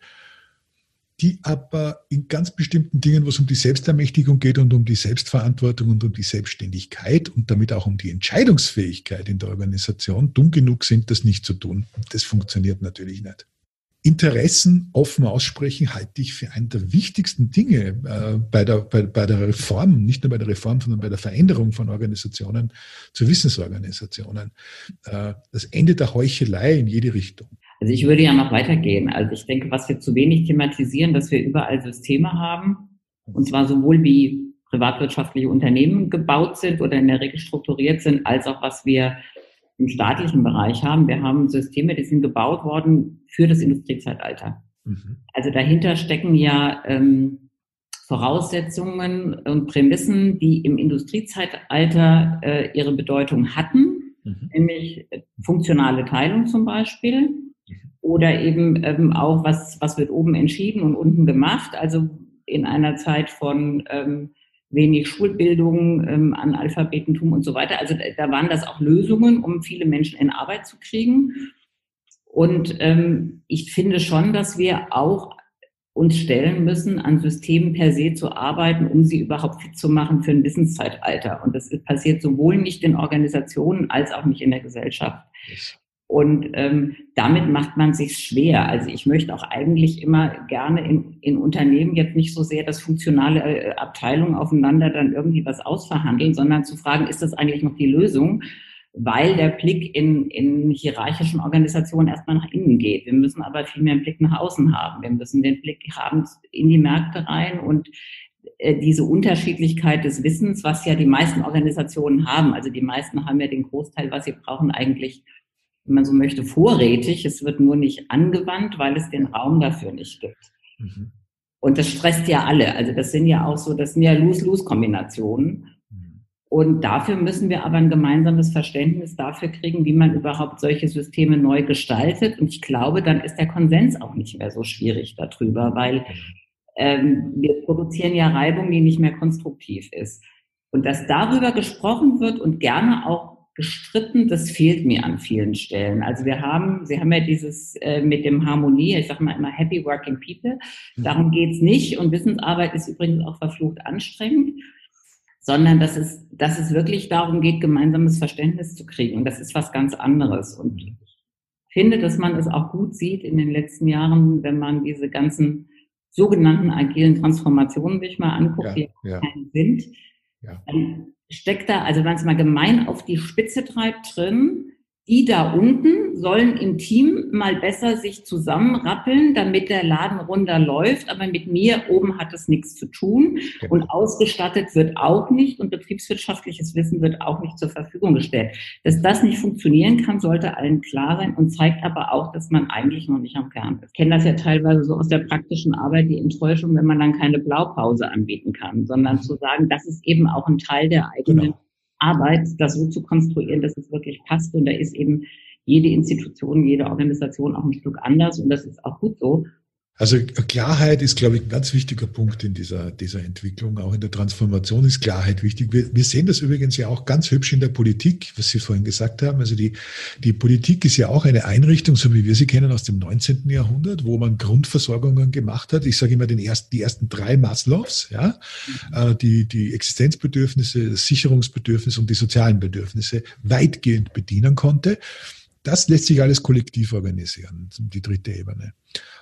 die aber in ganz bestimmten Dingen, wo es um die Selbstermächtigung geht und um die Selbstverantwortung und um die Selbstständigkeit und damit auch um die Entscheidungsfähigkeit in der Organisation dumm genug sind, das nicht zu tun. Das funktioniert natürlich nicht. Interessen offen aussprechen halte ich für einen der wichtigsten Dinge äh, bei, der, bei, bei der Reform, nicht nur bei der Reform, sondern bei der Veränderung von Organisationen zu Wissensorganisationen. Äh, das Ende der Heuchelei in jede Richtung. Also ich würde ja noch weitergehen. Also ich denke, was wir zu wenig thematisieren, dass wir überall Systeme haben, und zwar sowohl wie privatwirtschaftliche Unternehmen gebaut sind oder in der Regel strukturiert sind, als auch was wir im staatlichen Bereich haben. Wir haben Systeme, die sind gebaut worden für das Industriezeitalter. Mhm. Also dahinter stecken ja ähm, Voraussetzungen und Prämissen, die im Industriezeitalter äh, ihre Bedeutung hatten, mhm. nämlich funktionale Teilung zum Beispiel oder eben ähm, auch, was, was wird oben entschieden und unten gemacht. Also in einer Zeit von ähm, wenig Schulbildung, ähm, Analphabetentum und so weiter. Also da waren das auch Lösungen, um viele Menschen in Arbeit zu kriegen. Und ähm, ich finde schon, dass wir auch uns stellen müssen, an Systemen per se zu arbeiten, um sie überhaupt fit zu machen für ein Wissenszeitalter. Und das passiert sowohl nicht in Organisationen als auch nicht in der Gesellschaft. Und ähm, damit macht man sich schwer. Also ich möchte auch eigentlich immer gerne in, in Unternehmen jetzt nicht so sehr, dass funktionale äh, Abteilungen aufeinander dann irgendwie was ausverhandeln, sondern zu fragen, ist das eigentlich noch die Lösung? Weil der Blick in, in hierarchischen Organisationen erstmal nach innen geht. Wir müssen aber viel mehr einen Blick nach außen haben. Wir müssen den Blick haben in die Märkte rein und äh, diese Unterschiedlichkeit des Wissens, was ja die meisten Organisationen haben. Also die meisten haben ja den Großteil, was sie brauchen, eigentlich wenn man so möchte, vorrätig. Es wird nur nicht angewandt, weil es den Raum dafür nicht gibt. Mhm. Und das stresst ja alle. Also das sind ja auch so, das sind ja Lose-Lose-Kombinationen. Mhm. Und dafür müssen wir aber ein gemeinsames Verständnis dafür kriegen, wie man überhaupt solche Systeme neu gestaltet. Und ich glaube, dann ist der Konsens auch nicht mehr so schwierig darüber, weil ähm, wir produzieren ja Reibung, die nicht mehr konstruktiv ist. Und dass darüber gesprochen wird und gerne auch gestritten, das fehlt mir an vielen Stellen. Also wir haben, Sie haben ja dieses äh, mit dem Harmonie, ich sage mal immer Happy Working People, mhm. darum geht's nicht und Wissensarbeit ist übrigens auch verflucht anstrengend, sondern dass es, dass es wirklich darum geht, gemeinsames Verständnis zu kriegen und das ist was ganz anderes und ich finde, dass man es auch gut sieht in den letzten Jahren, wenn man diese ganzen sogenannten agilen Transformationen sich mal anguckt, ja, die ja. sind, ja. dann steckt da, also wenn es mal gemein auf die Spitze treibt, drin, die da unten sollen im Team mal besser sich zusammenrappeln, damit der Laden runter läuft. Aber mit mir oben hat es nichts zu tun. Genau. Und ausgestattet wird auch nicht und betriebswirtschaftliches Wissen wird auch nicht zur Verfügung gestellt. Dass das nicht funktionieren kann, sollte allen klar sein und zeigt aber auch, dass man eigentlich noch nicht am Kern ist. Ich kenne das ja teilweise so aus der praktischen Arbeit, die Enttäuschung, wenn man dann keine Blaupause anbieten kann, sondern zu sagen, das ist eben auch ein Teil der eigenen genau Arbeit, das so zu konstruieren, dass es wirklich passt. Und da ist eben jede Institution, jede Organisation auch ein Stück anders und das ist auch gut so. Also Klarheit ist, glaube ich, ein ganz wichtiger Punkt in dieser, dieser Entwicklung. Auch in der Transformation ist Klarheit wichtig. Wir, wir sehen das übrigens ja auch ganz hübsch in der Politik, was Sie vorhin gesagt haben. Also die, die Politik ist ja auch eine Einrichtung, so wie wir sie kennen, aus dem 19. Jahrhundert, wo man Grundversorgungen gemacht hat. Ich sage immer den ersten, die ersten drei Maslows, ja, mhm. die, die Existenzbedürfnisse, das Sicherungsbedürfnis und die sozialen Bedürfnisse weitgehend bedienen konnte. Das lässt sich alles kollektiv organisieren, die dritte Ebene.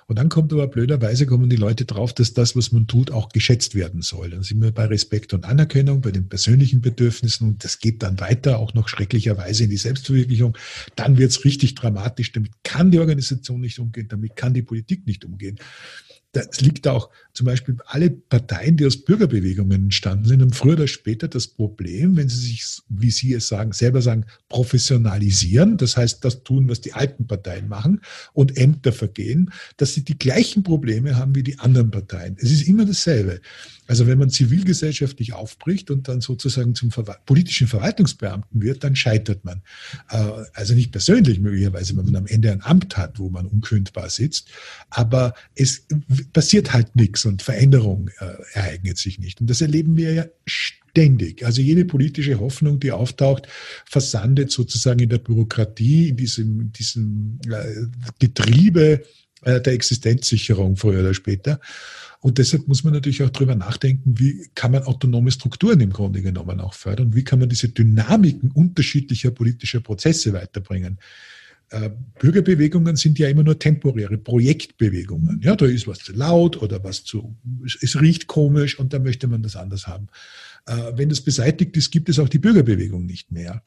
Und dann kommt aber blöderweise kommen die Leute drauf, dass das, was man tut, auch geschätzt werden soll. Dann sind wir bei Respekt und Anerkennung, bei den persönlichen Bedürfnissen und das geht dann weiter, auch noch schrecklicherweise in die Selbstverwirklichung. Dann wird es richtig dramatisch. Damit kann die Organisation nicht umgehen, damit kann die Politik nicht umgehen das liegt auch zum Beispiel alle Parteien, die aus Bürgerbewegungen entstanden sind, haben früher oder später das Problem, wenn sie sich, wie Sie es sagen, selber sagen, professionalisieren, das heißt, das tun, was die alten Parteien machen und Ämter vergehen, dass sie die gleichen Probleme haben wie die anderen Parteien. Es ist immer dasselbe. Also wenn man zivilgesellschaftlich aufbricht und dann sozusagen zum Ver politischen Verwaltungsbeamten wird, dann scheitert man. Äh, also nicht persönlich möglicherweise, wenn man am Ende ein Amt hat, wo man unkündbar sitzt, aber es passiert halt nichts und Veränderung äh, ereignet sich nicht. Und das erleben wir ja ständig. Also jede politische Hoffnung, die auftaucht, versandet sozusagen in der Bürokratie, in diesem, diesem äh, Getriebe der Existenzsicherung früher oder später. Und deshalb muss man natürlich auch darüber nachdenken, wie kann man autonome Strukturen im Grunde genommen auch fördern? Wie kann man diese Dynamiken unterschiedlicher politischer Prozesse weiterbringen? Äh, Bürgerbewegungen sind ja immer nur temporäre Projektbewegungen. Ja, da ist was zu laut oder was zu, es riecht komisch und da möchte man das anders haben. Äh, wenn das beseitigt ist, gibt es auch die Bürgerbewegung nicht mehr.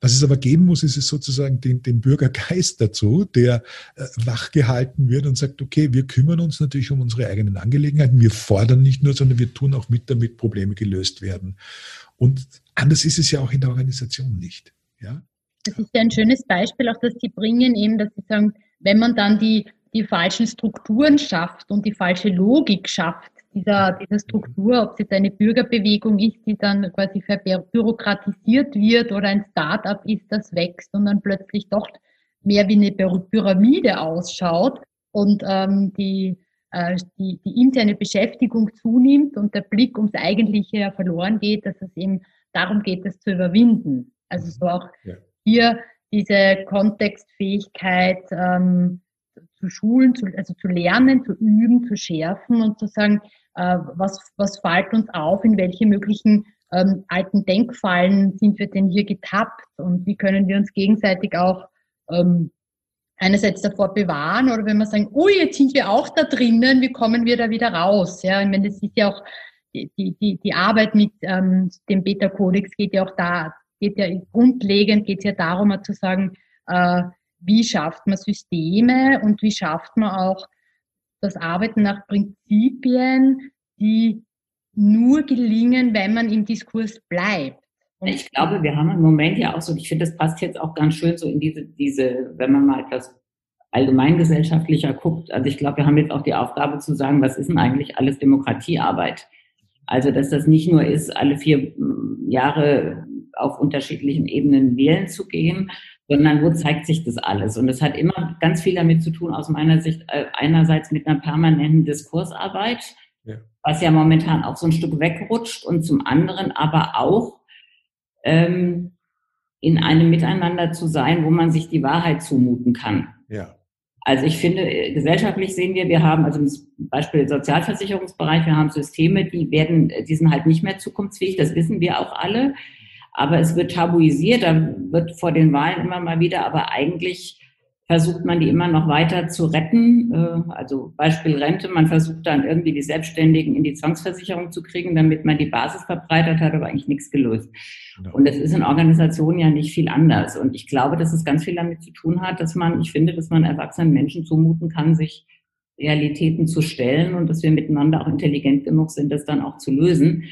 Was es aber geben muss, ist es sozusagen den, den Bürgergeist dazu, der äh, wachgehalten wird und sagt, okay, wir kümmern uns natürlich um unsere eigenen Angelegenheiten. Wir fordern nicht nur, sondern wir tun auch mit, damit Probleme gelöst werden. Und anders ist es ja auch in der Organisation nicht. Ja? Das ist ja ein schönes Beispiel, auch das Sie bringen, eben, dass Sie sagen, wenn man dann die, die falschen Strukturen schafft und die falsche Logik schafft, dieser, dieser Struktur, ob es jetzt eine Bürgerbewegung ist, die dann quasi verbürokratisiert wird oder ein Start-up ist, das wächst und dann plötzlich doch mehr wie eine Pyramide ausschaut und ähm, die, äh, die, die interne Beschäftigung zunimmt und der Blick ums Eigentliche verloren geht, dass es eben darum geht, das zu überwinden. Also so auch ja. Hier diese Kontextfähigkeit ähm, zu schulen, zu, also zu lernen, zu üben, zu schärfen und zu sagen, äh, was, was fällt uns auf, in welche möglichen ähm, alten Denkfallen sind wir denn hier getappt und wie können wir uns gegenseitig auch ähm, einerseits davor bewahren oder wenn wir sagen, oh, jetzt sind wir auch da drinnen, wie kommen wir da wieder raus? Ja, ich meine, das ist ja auch die, die, die Arbeit mit ähm, dem Beta-Kodex geht ja auch da, geht ja grundlegend geht ja darum, zu sagen, äh, wie schafft man Systeme und wie schafft man auch das Arbeiten nach Prinzipien, die nur gelingen, wenn man im Diskurs bleibt. Und ich glaube, wir haben im Moment ja auch so, ich finde, das passt jetzt auch ganz schön so in diese, diese, wenn man mal etwas allgemeingesellschaftlicher guckt. Also ich glaube, wir haben jetzt auch die Aufgabe zu sagen, was ist denn eigentlich alles Demokratiearbeit? Also, dass das nicht nur ist, alle vier Jahre auf unterschiedlichen Ebenen wählen zu gehen, sondern wo zeigt sich das alles? Und das hat immer ganz viel damit zu tun, aus meiner Sicht, äh, einerseits mit einer permanenten Diskursarbeit, ja. was ja momentan auch so ein Stück wegrutscht und zum anderen aber auch ähm, in einem Miteinander zu sein, wo man sich die Wahrheit zumuten kann. Ja. Also ich finde, gesellschaftlich sehen wir, wir haben also zum Beispiel Sozialversicherungsbereich, wir haben Systeme, die werden, die sind halt nicht mehr zukunftsfähig, das wissen wir auch alle. Aber es wird tabuisiert, da wird vor den Wahlen immer mal wieder, aber eigentlich versucht man die immer noch weiter zu retten. Äh, also Beispiel Rente, man versucht dann irgendwie die Selbstständigen in die Zwangsversicherung zu kriegen, damit man die Basis verbreitert hat, aber eigentlich nichts gelöst. Ja. Und das ist in Organisationen ja nicht viel anders. Und ich glaube, dass es ganz viel damit zu tun hat, dass man, ich finde, dass man erwachsenen Menschen zumuten kann, sich Realitäten zu stellen und dass wir miteinander auch intelligent genug sind, das dann auch zu lösen.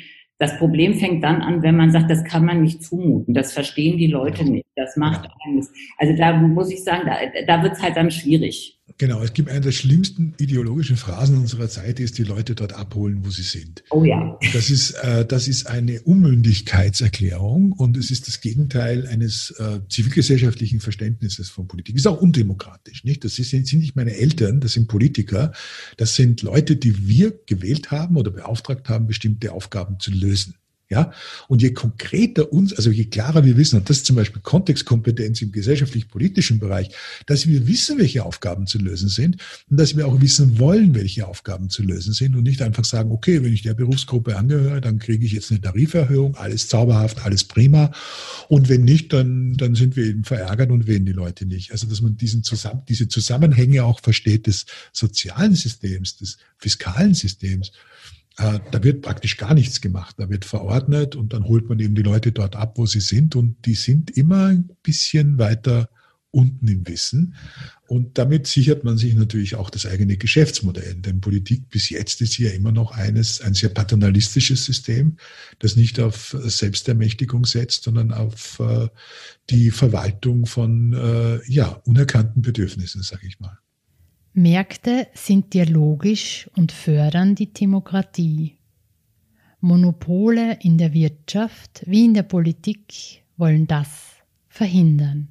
Das Problem fängt dann an, wenn man sagt, das kann man nicht zumuten. Das verstehen die Leute nicht. Das macht Angst. Also da muss ich sagen, da, da wird es halt dann schwierig. Genau, es gibt eine der schlimmsten ideologischen Phrasen unserer Zeit, ist die Leute dort abholen, wo sie sind. Oh ja. Das ist, äh, das ist eine Unmündigkeitserklärung und es ist das Gegenteil eines äh, zivilgesellschaftlichen Verständnisses von Politik. Ist auch undemokratisch, nicht? Das sind, sind nicht meine Eltern, das sind Politiker, das sind Leute, die wir gewählt haben oder beauftragt haben, bestimmte Aufgaben zu lösen. Ja? Und je konkreter uns, also je klarer wir wissen, und das ist zum Beispiel Kontextkompetenz im gesellschaftlich-politischen Bereich, dass wir wissen, welche Aufgaben zu lösen sind und dass wir auch wissen wollen, welche Aufgaben zu lösen sind und nicht einfach sagen, okay, wenn ich der Berufsgruppe angehöre, dann kriege ich jetzt eine Tariferhöhung, alles zauberhaft, alles prima. Und wenn nicht, dann, dann sind wir eben verärgert und wählen die Leute nicht. Also, dass man diesen zusammen, diese Zusammenhänge auch versteht des sozialen Systems, des fiskalen Systems da wird praktisch gar nichts gemacht. Da wird verordnet und dann holt man eben die Leute dort ab, wo sie sind. Und die sind immer ein bisschen weiter unten im Wissen. Und damit sichert man sich natürlich auch das eigene Geschäftsmodell. Denn Politik bis jetzt ist ja immer noch eines, ein sehr paternalistisches System, das nicht auf Selbstermächtigung setzt, sondern auf äh, die Verwaltung von äh, ja, unerkannten Bedürfnissen, sage ich mal. Märkte sind dialogisch und fördern die Demokratie. Monopole in der Wirtschaft wie in der Politik wollen das verhindern.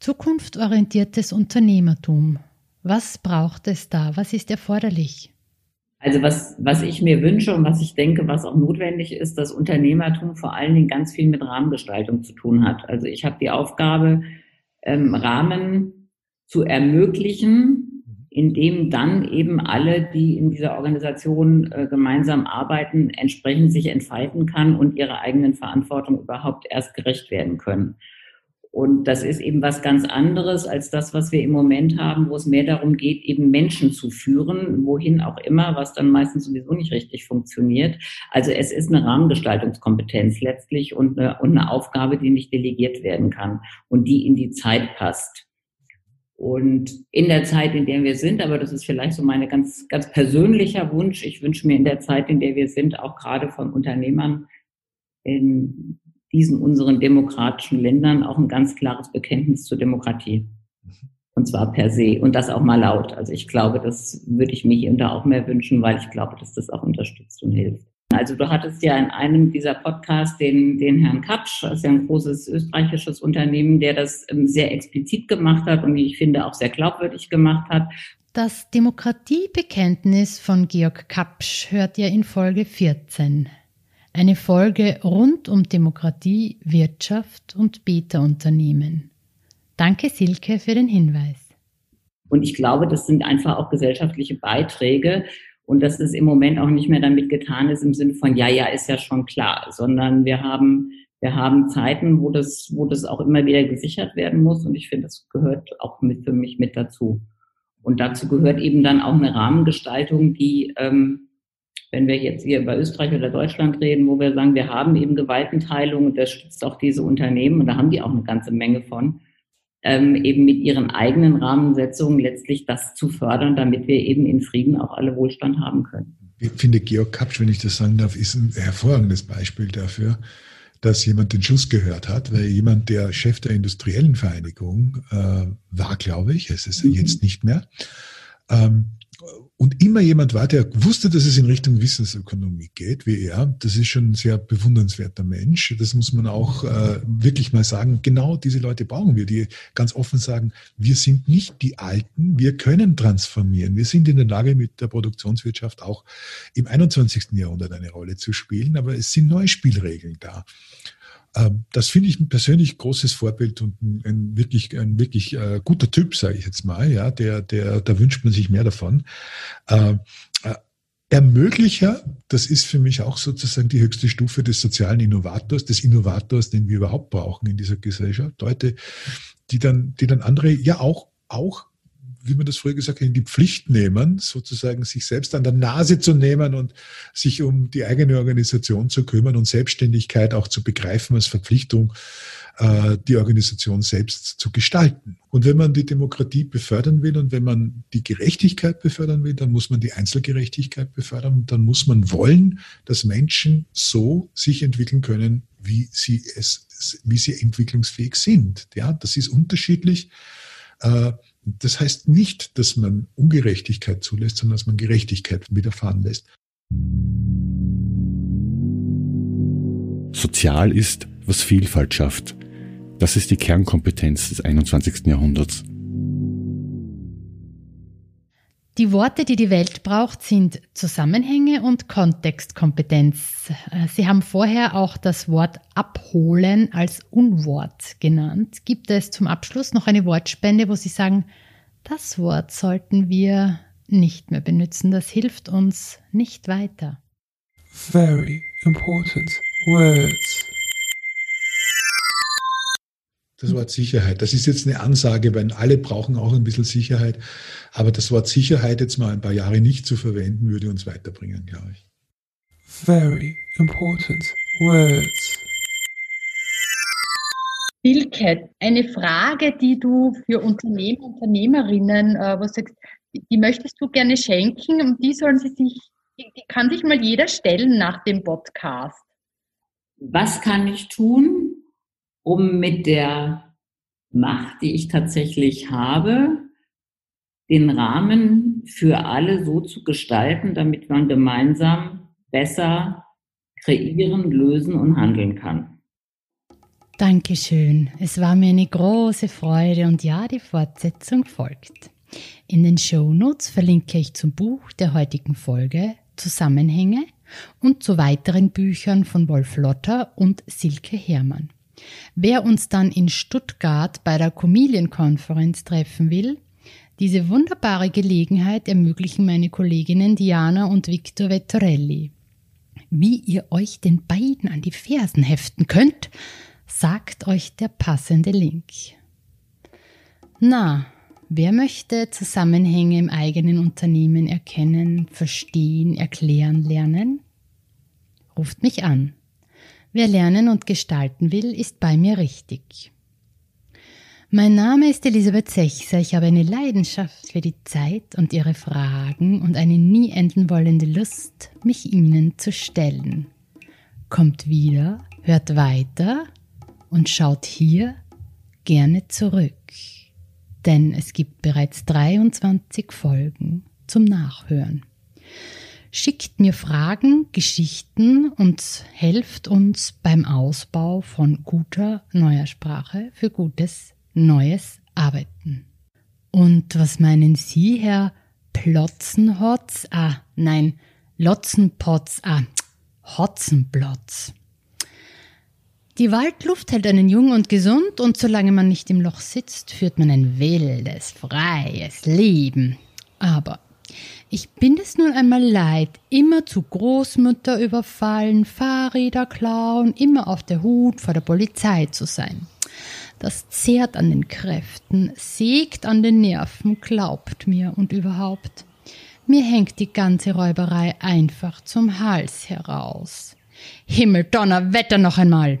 Zukunftsorientiertes Unternehmertum. Was braucht es da? Was ist erforderlich? Also was, was ich mir wünsche und was ich denke, was auch notwendig ist, dass Unternehmertum vor allen Dingen ganz viel mit Rahmengestaltung zu tun hat. Also ich habe die Aufgabe, ähm, Rahmen zu ermöglichen, indem dann eben alle, die in dieser Organisation äh, gemeinsam arbeiten, entsprechend sich entfalten kann und ihrer eigenen Verantwortung überhaupt erst gerecht werden können. Und das ist eben was ganz anderes als das, was wir im Moment haben, wo es mehr darum geht, eben Menschen zu führen, wohin auch immer, was dann meistens sowieso nicht richtig funktioniert. Also es ist eine Rahmengestaltungskompetenz letztlich und eine, und eine Aufgabe, die nicht delegiert werden kann und die in die Zeit passt. Und in der Zeit, in der wir sind, aber das ist vielleicht so mein ganz, ganz persönlicher Wunsch, ich wünsche mir in der Zeit, in der wir sind, auch gerade von Unternehmern in diesen unseren demokratischen Ländern auch ein ganz klares Bekenntnis zur Demokratie. Und zwar per se. Und das auch mal laut. Also ich glaube, das würde ich mir hier da auch mehr wünschen, weil ich glaube, dass das auch unterstützt und hilft. Also du hattest ja in einem dieser Podcasts den, den Herrn Kapsch, das ist ja ein großes österreichisches Unternehmen, der das ähm, sehr explizit gemacht hat und ich finde auch sehr glaubwürdig gemacht hat. Das Demokratiebekenntnis von Georg Kapsch hört ihr in Folge 14. Eine Folge rund um Demokratie, Wirtschaft und Beta-Unternehmen. Danke Silke für den Hinweis. Und ich glaube, das sind einfach auch gesellschaftliche Beiträge, und dass es im Moment auch nicht mehr damit getan ist im Sinne von, ja, ja, ist ja schon klar, sondern wir haben, wir haben Zeiten, wo das, wo das auch immer wieder gesichert werden muss. Und ich finde, das gehört auch mit für mich mit dazu. Und dazu gehört eben dann auch eine Rahmengestaltung, die, ähm, wenn wir jetzt hier über Österreich oder Deutschland reden, wo wir sagen, wir haben eben Gewaltenteilung und das stützt auch diese Unternehmen und da haben die auch eine ganze Menge von ähm, eben mit ihren eigenen Rahmensetzungen letztlich das zu fördern, damit wir eben in Frieden auch alle Wohlstand haben können. Ich finde, Georg Kapsch, wenn ich das sagen darf, ist ein hervorragendes Beispiel dafür, dass jemand den Schuss gehört hat, weil jemand, der Chef der industriellen Vereinigung äh, war, glaube ich, es ist mhm. jetzt nicht mehr, ähm, und immer jemand war, der wusste, dass es in Richtung Wissensökonomie geht, wie er. Das ist schon ein sehr bewundernswerter Mensch. Das muss man auch äh, wirklich mal sagen. Genau diese Leute brauchen wir, die ganz offen sagen, wir sind nicht die Alten, wir können transformieren. Wir sind in der Lage, mit der Produktionswirtschaft auch im 21. Jahrhundert eine Rolle zu spielen, aber es sind neue Spielregeln da. Ähm, das finde ich ein persönlich großes Vorbild und ein, ein wirklich, ein wirklich äh, guter Typ, sage ich jetzt mal. Ja, der, der, da wünscht man sich mehr davon. Ähm, äh, Ermöglicher, das ist für mich auch sozusagen die höchste Stufe des sozialen Innovators, des Innovators, den wir überhaupt brauchen in dieser Gesellschaft. Leute, die dann, die dann andere ja auch, auch wie man das früher gesagt hat, in die Pflicht nehmen, sozusagen sich selbst an der Nase zu nehmen und sich um die eigene Organisation zu kümmern und Selbstständigkeit auch zu begreifen als Verpflichtung, äh, die Organisation selbst zu gestalten. Und wenn man die Demokratie befördern will und wenn man die Gerechtigkeit befördern will, dann muss man die Einzelgerechtigkeit befördern und dann muss man wollen, dass Menschen so sich entwickeln können, wie sie es, wie sie entwicklungsfähig sind. Ja, das ist unterschiedlich. Das heißt nicht, dass man Ungerechtigkeit zulässt, sondern dass man Gerechtigkeit widerfahren lässt. Sozial ist, was Vielfalt schafft. Das ist die Kernkompetenz des 21. Jahrhunderts. Die Worte, die die Welt braucht, sind Zusammenhänge und Kontextkompetenz. Äh, Sie haben vorher auch das Wort abholen als Unwort genannt. Gibt es zum Abschluss noch eine Wortspende, wo Sie sagen, das Wort sollten wir nicht mehr benutzen, das hilft uns nicht weiter? Very important words das Wort Sicherheit. Das ist jetzt eine Ansage, weil alle brauchen auch ein bisschen Sicherheit. Aber das Wort Sicherheit jetzt mal ein paar Jahre nicht zu verwenden, würde uns weiterbringen, glaube ich. Very important words. Silke, eine Frage, die du für Unternehmer, Unternehmerinnen, äh, was sagst, die möchtest du gerne schenken und die sollen sie sich, die kann sich mal jeder stellen nach dem Podcast. Was kann ich tun, um mit der Macht, die ich tatsächlich habe, den Rahmen für alle so zu gestalten, damit man gemeinsam besser kreieren, lösen und handeln kann. Dankeschön. Es war mir eine große Freude und ja, die Fortsetzung folgt. In den Shownotes verlinke ich zum Buch der heutigen Folge Zusammenhänge und zu weiteren Büchern von Wolf Lotter und Silke Hermann. Wer uns dann in Stuttgart bei der Comedian-Konferenz treffen will, diese wunderbare Gelegenheit ermöglichen meine Kolleginnen Diana und Victor Vettorelli. Wie ihr euch den beiden an die Fersen heften könnt, sagt euch der passende Link. Na, wer möchte Zusammenhänge im eigenen Unternehmen erkennen, verstehen, erklären, lernen? Ruft mich an. Wer lernen und gestalten will, ist bei mir richtig. Mein Name ist Elisabeth Sechser. Ich habe eine Leidenschaft für die Zeit und ihre Fragen und eine nie enden wollende Lust, mich ihnen zu stellen. Kommt wieder, hört weiter und schaut hier gerne zurück. Denn es gibt bereits 23 Folgen zum Nachhören schickt mir Fragen, Geschichten und helft uns beim Ausbau von guter neuer Sprache für gutes neues Arbeiten. Und was meinen Sie, Herr Plotzenhotz? Ah, nein, Lotzenpotz, ah, Hotzenplotz. Die Waldluft hält einen jung und gesund und solange man nicht im Loch sitzt, führt man ein wildes, freies Leben. Aber ich bin es nun einmal leid, immer zu Großmutter überfallen, Fahrräder klauen, immer auf der Hut vor der Polizei zu sein. Das zehrt an den Kräften, sägt an den Nerven, glaubt mir und überhaupt. Mir hängt die ganze Räuberei einfach zum Hals heraus. Himmel, Donner, Wetter noch einmal!